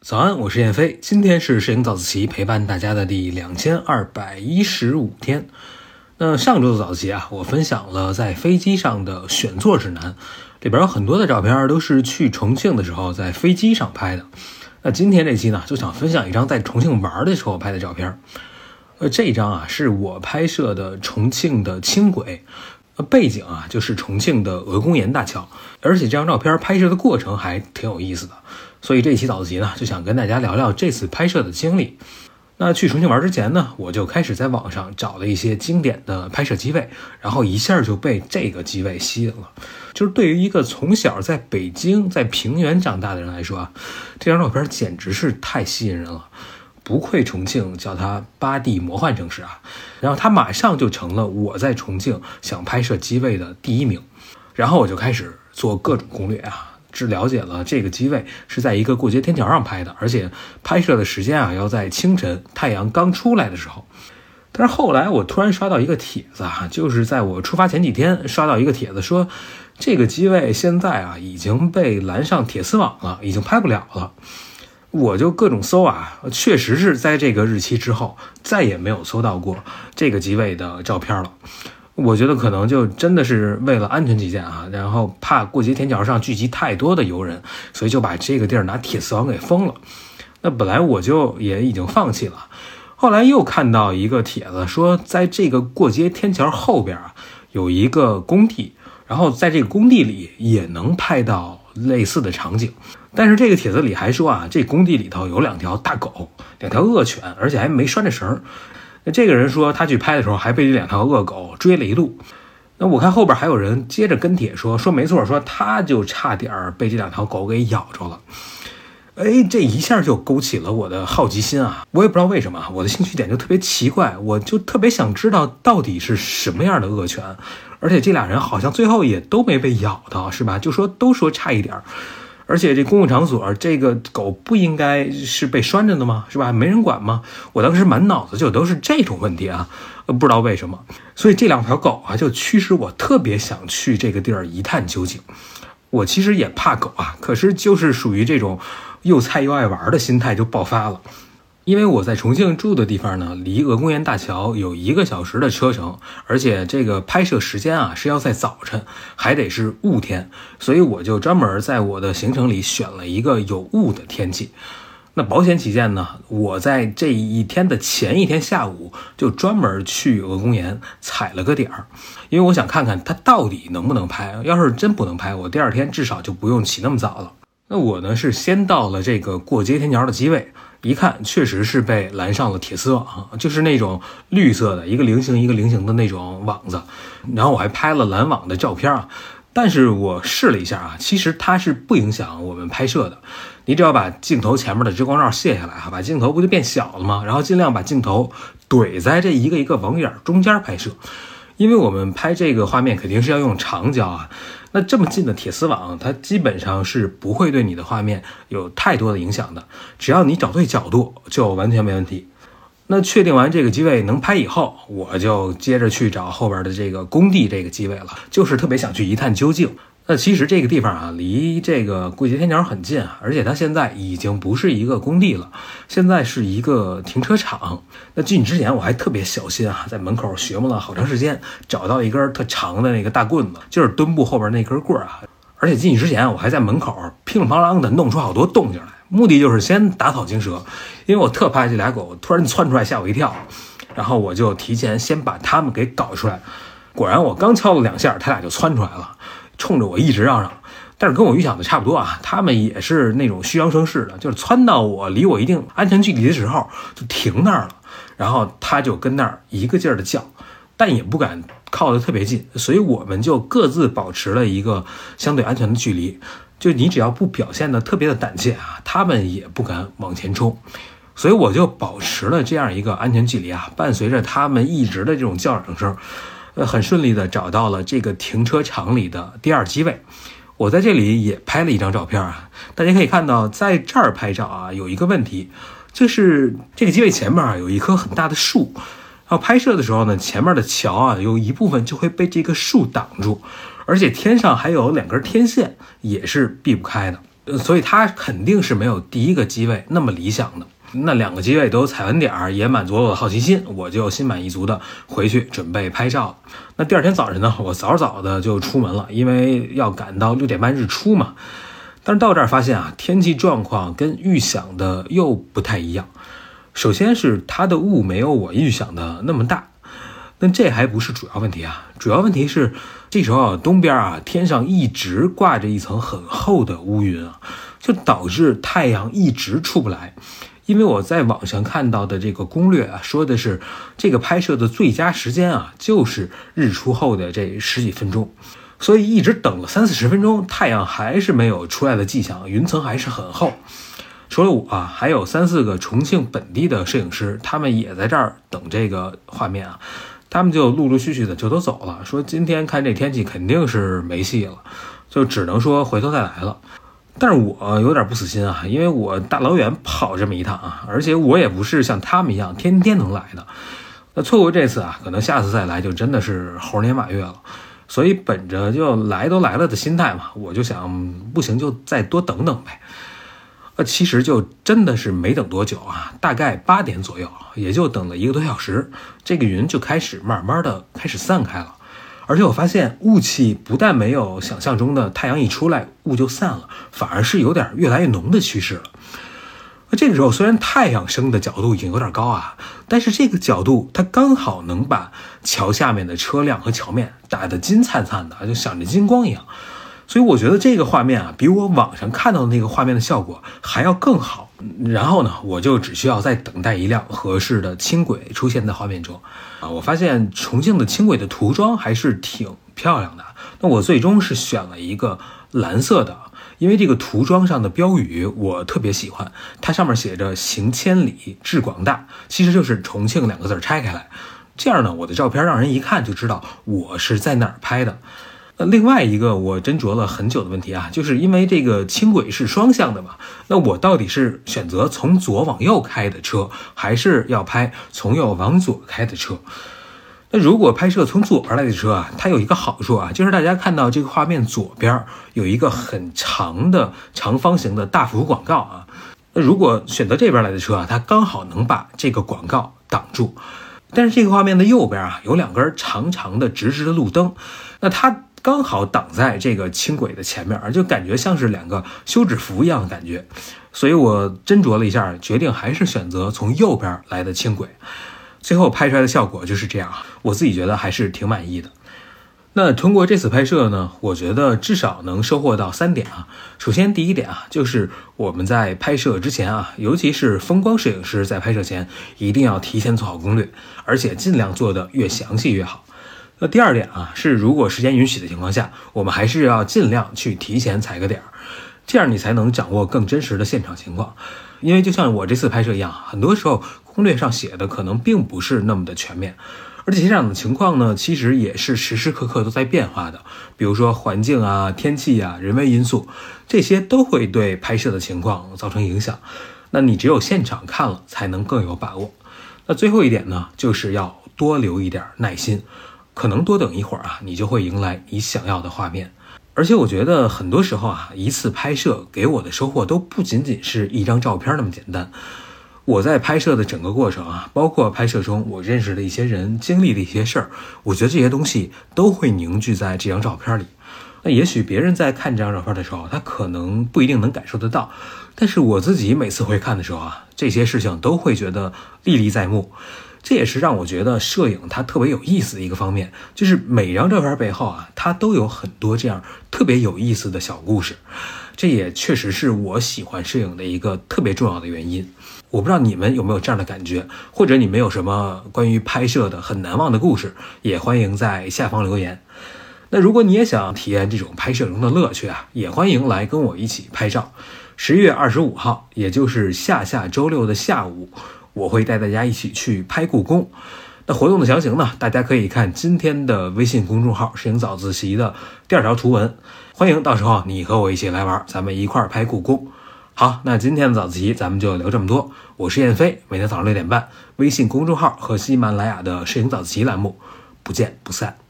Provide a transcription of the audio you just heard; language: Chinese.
早安，我是燕飞，今天是摄影早自习陪伴大家的第两千二百一十五天。那上周的早自习啊，我分享了在飞机上的选座指南，里边有很多的照片都是去重庆的时候在飞机上拍的。那今天这期呢，就想分享一张在重庆玩的时候拍的照片。呃，这张啊是我拍摄的重庆的轻轨，背景啊就是重庆的鹅公岩大桥，而且这张照片拍摄的过程还挺有意思的。所以这期早自习呢，就想跟大家聊聊这次拍摄的经历。那去重庆玩之前呢，我就开始在网上找了一些经典的拍摄机位，然后一下就被这个机位吸引了。就是对于一个从小在北京在平原长大的人来说啊，这张照片简直是太吸引人了。不愧重庆叫它八 D 魔幻城市啊！然后它马上就成了我在重庆想拍摄机位的第一名。然后我就开始做各种攻略啊。只了解了这个机位是在一个过街天桥上拍的，而且拍摄的时间啊要在清晨太阳刚出来的时候。但是后来我突然刷到一个帖子啊，就是在我出发前几天刷到一个帖子，说这个机位现在啊已经被拦上铁丝网了，已经拍不了了。我就各种搜啊，确实是在这个日期之后再也没有搜到过这个机位的照片了。我觉得可能就真的是为了安全起见啊，然后怕过街天桥上聚集太多的游人，所以就把这个地儿拿铁丝网给封了。那本来我就也已经放弃了，后来又看到一个帖子说，在这个过街天桥后边啊有一个工地，然后在这个工地里也能拍到类似的场景。但是这个帖子里还说啊，这工地里头有两条大狗，两条恶犬，而且还没拴着绳。那这个人说，他去拍的时候还被这两条恶狗追了一路。那我看后边还有人接着跟帖说，说没错，说他就差点被这两条狗给咬着了。哎，这一下就勾起了我的好奇心啊！我也不知道为什么，我的兴趣点就特别奇怪，我就特别想知道到底是什么样的恶犬，而且这俩人好像最后也都没被咬到，是吧？就说都说差一点儿。而且这公共场所，这个狗不应该是被拴着的吗？是吧？没人管吗？我当时满脑子就都是这种问题啊，呃不知道为什么。所以这两条狗啊，就驱使我特别想去这个地儿一探究竟。我其实也怕狗啊，可是就是属于这种又菜又爱玩的心态就爆发了。因为我在重庆住的地方呢，离鹅公园大桥有一个小时的车程，而且这个拍摄时间啊是要在早晨，还得是雾天，所以我就专门在我的行程里选了一个有雾的天气。那保险起见呢，我在这一天的前一天下午就专门去鹅公园踩了个点儿，因为我想看看它到底能不能拍。要是真不能拍，我第二天至少就不用起那么早了。那我呢是先到了这个过街天桥的机位。一看，确实是被拦上了铁丝网，就是那种绿色的一个菱形一个菱形的那种网子。然后我还拍了拦网的照片啊，但是我试了一下啊，其实它是不影响我们拍摄的。你只要把镜头前面的遮光罩卸下来哈，把镜头不就变小了吗？然后尽量把镜头怼在这一个一个网眼中间拍摄，因为我们拍这个画面肯定是要用长焦啊。那这么近的铁丝网，它基本上是不会对你的画面有太多的影响的。只要你找对角度，就完全没问题。那确定完这个机位能拍以后，我就接着去找后边的这个工地这个机位了，就是特别想去一探究竟。那其实这个地方啊，离这个过街天桥很近啊，而且它现在已经不是一个工地了，现在是一个停车场。那进去之前我还特别小心啊，在门口寻摸了好长时间，找到一根特长的那个大棍子，就是墩布后边那根棍儿啊。而且进去之前，我还在门口乒里乓啷的弄出好多动静来，目的就是先打草惊蛇，因为我特怕这俩狗突然窜出来吓我一跳。然后我就提前先把它们给搞出来。果然，我刚敲了两下，它俩就窜出来了。冲着我一直嚷嚷，但是跟我预想的差不多啊，他们也是那种虚张声势的，就是窜到我离我一定安全距离的时候就停那儿了，然后他就跟那儿一个劲儿的叫，但也不敢靠得特别近，所以我们就各自保持了一个相对安全的距离，就你只要不表现的特别的胆怯啊，他们也不敢往前冲，所以我就保持了这样一个安全距离啊，伴随着他们一直的这种叫嚷声。呃，很顺利的找到了这个停车场里的第二机位，我在这里也拍了一张照片啊。大家可以看到，在这儿拍照啊，有一个问题，就是这个机位前面啊有一棵很大的树，然后拍摄的时候呢，前面的桥啊有一部分就会被这个树挡住，而且天上还有两根天线也是避不开的，呃所以它肯定是没有第一个机位那么理想的。那两个机位都踩稳点儿，也满足了我的好奇心，我就心满意足的回去准备拍照。那第二天早晨呢，我早早的就出门了，因为要赶到六点半日出嘛。但是到这儿发现啊，天气状况跟预想的又不太一样。首先是它的雾没有我预想的那么大，但这还不是主要问题啊。主要问题是这时候，东边啊天上一直挂着一层很厚的乌云啊，就导致太阳一直出不来。因为我在网上看到的这个攻略啊，说的是这个拍摄的最佳时间啊，就是日出后的这十几分钟，所以一直等了三四十分钟，太阳还是没有出来的迹象，云层还是很厚。除了我啊，还有三四个重庆本地的摄影师，他们也在这儿等这个画面啊。他们就陆陆续续的就都走了，说今天看这天气肯定是没戏了，就只能说回头再来了。但是我有点不死心啊，因为我大老远跑这么一趟啊，而且我也不是像他们一样天天能来的。那错过这次啊，可能下次再来就真的是猴年马月了。所以本着就来都来了的心态嘛，我就想不行就再多等等呗。呃，其实就真的是没等多久啊，大概八点左右，也就等了一个多小时，这个云就开始慢慢的开始散开了。而且我发现雾气不但没有想象中的太阳一出来雾就散了，反而是有点越来越浓的趋势了。那这个时候虽然太阳升的角度已经有点高啊，但是这个角度它刚好能把桥下面的车辆和桥面打得金灿灿的，就闪着金光一样。所以我觉得这个画面啊，比我网上看到的那个画面的效果还要更好。然后呢，我就只需要再等待一辆合适的轻轨出现在画面中。啊，我发现重庆的轻轨的涂装还是挺漂亮的。那我最终是选了一个蓝色的，因为这个涂装上的标语我特别喜欢，它上面写着“行千里，志广大”，其实就是重庆两个字拆开来。这样呢，我的照片让人一看就知道我是在哪儿拍的。那另外一个我斟酌了很久的问题啊，就是因为这个轻轨是双向的嘛，那我到底是选择从左往右开的车，还是要拍从右往左开的车？那如果拍摄从左边来的车啊，它有一个好处啊，就是大家看到这个画面左边有一个很长的长方形的大幅广告啊，那如果选择这边来的车啊，它刚好能把这个广告挡住。但是这个画面的右边啊，有两根长长的直直的路灯，那它刚好挡在这个轻轨的前面，就感觉像是两个休止符一样的感觉。所以我斟酌了一下，决定还是选择从右边来的轻轨。最后拍出来的效果就是这样，我自己觉得还是挺满意的。那通过这次拍摄呢，我觉得至少能收获到三点啊。首先，第一点啊，就是我们在拍摄之前啊，尤其是风光摄影师在拍摄前，一定要提前做好攻略，而且尽量做的越详细越好。那第二点啊，是如果时间允许的情况下，我们还是要尽量去提前踩个点儿，这样你才能掌握更真实的现场情况。因为就像我这次拍摄一样，很多时候攻略上写的可能并不是那么的全面，而且现场的情况呢，其实也是时时刻刻都在变化的。比如说环境啊、天气啊、人为因素，这些都会对拍摄的情况造成影响。那你只有现场看了，才能更有把握。那最后一点呢，就是要多留一点耐心，可能多等一会儿啊，你就会迎来你想要的画面。而且我觉得很多时候啊，一次拍摄给我的收获都不仅仅是一张照片那么简单。我在拍摄的整个过程啊，包括拍摄中我认识的一些人、经历的一些事儿，我觉得这些东西都会凝聚在这张照片里。那也许别人在看这张照片的时候，他可能不一定能感受得到，但是我自己每次回看的时候啊，这些事情都会觉得历历在目。这也是让我觉得摄影它特别有意思的一个方面，就是每张照片背后啊，它都有很多这样特别有意思的小故事。这也确实是我喜欢摄影的一个特别重要的原因。我不知道你们有没有这样的感觉，或者你们有什么关于拍摄的很难忘的故事，也欢迎在下方留言。那如果你也想体验这种拍摄中的乐趣啊，也欢迎来跟我一起拍照。十一月二十五号，也就是下下周六的下午。我会带大家一起去拍故宫，那活动的详情呢？大家可以看今天的微信公众号“摄影早自习”的第二条图文。欢迎到时候你和我一起来玩，咱们一块儿拍故宫。好，那今天的早自习咱们就聊这么多。我是燕飞，每天早上六点半，微信公众号和喜马拉雅的摄影早自习栏目，不见不散。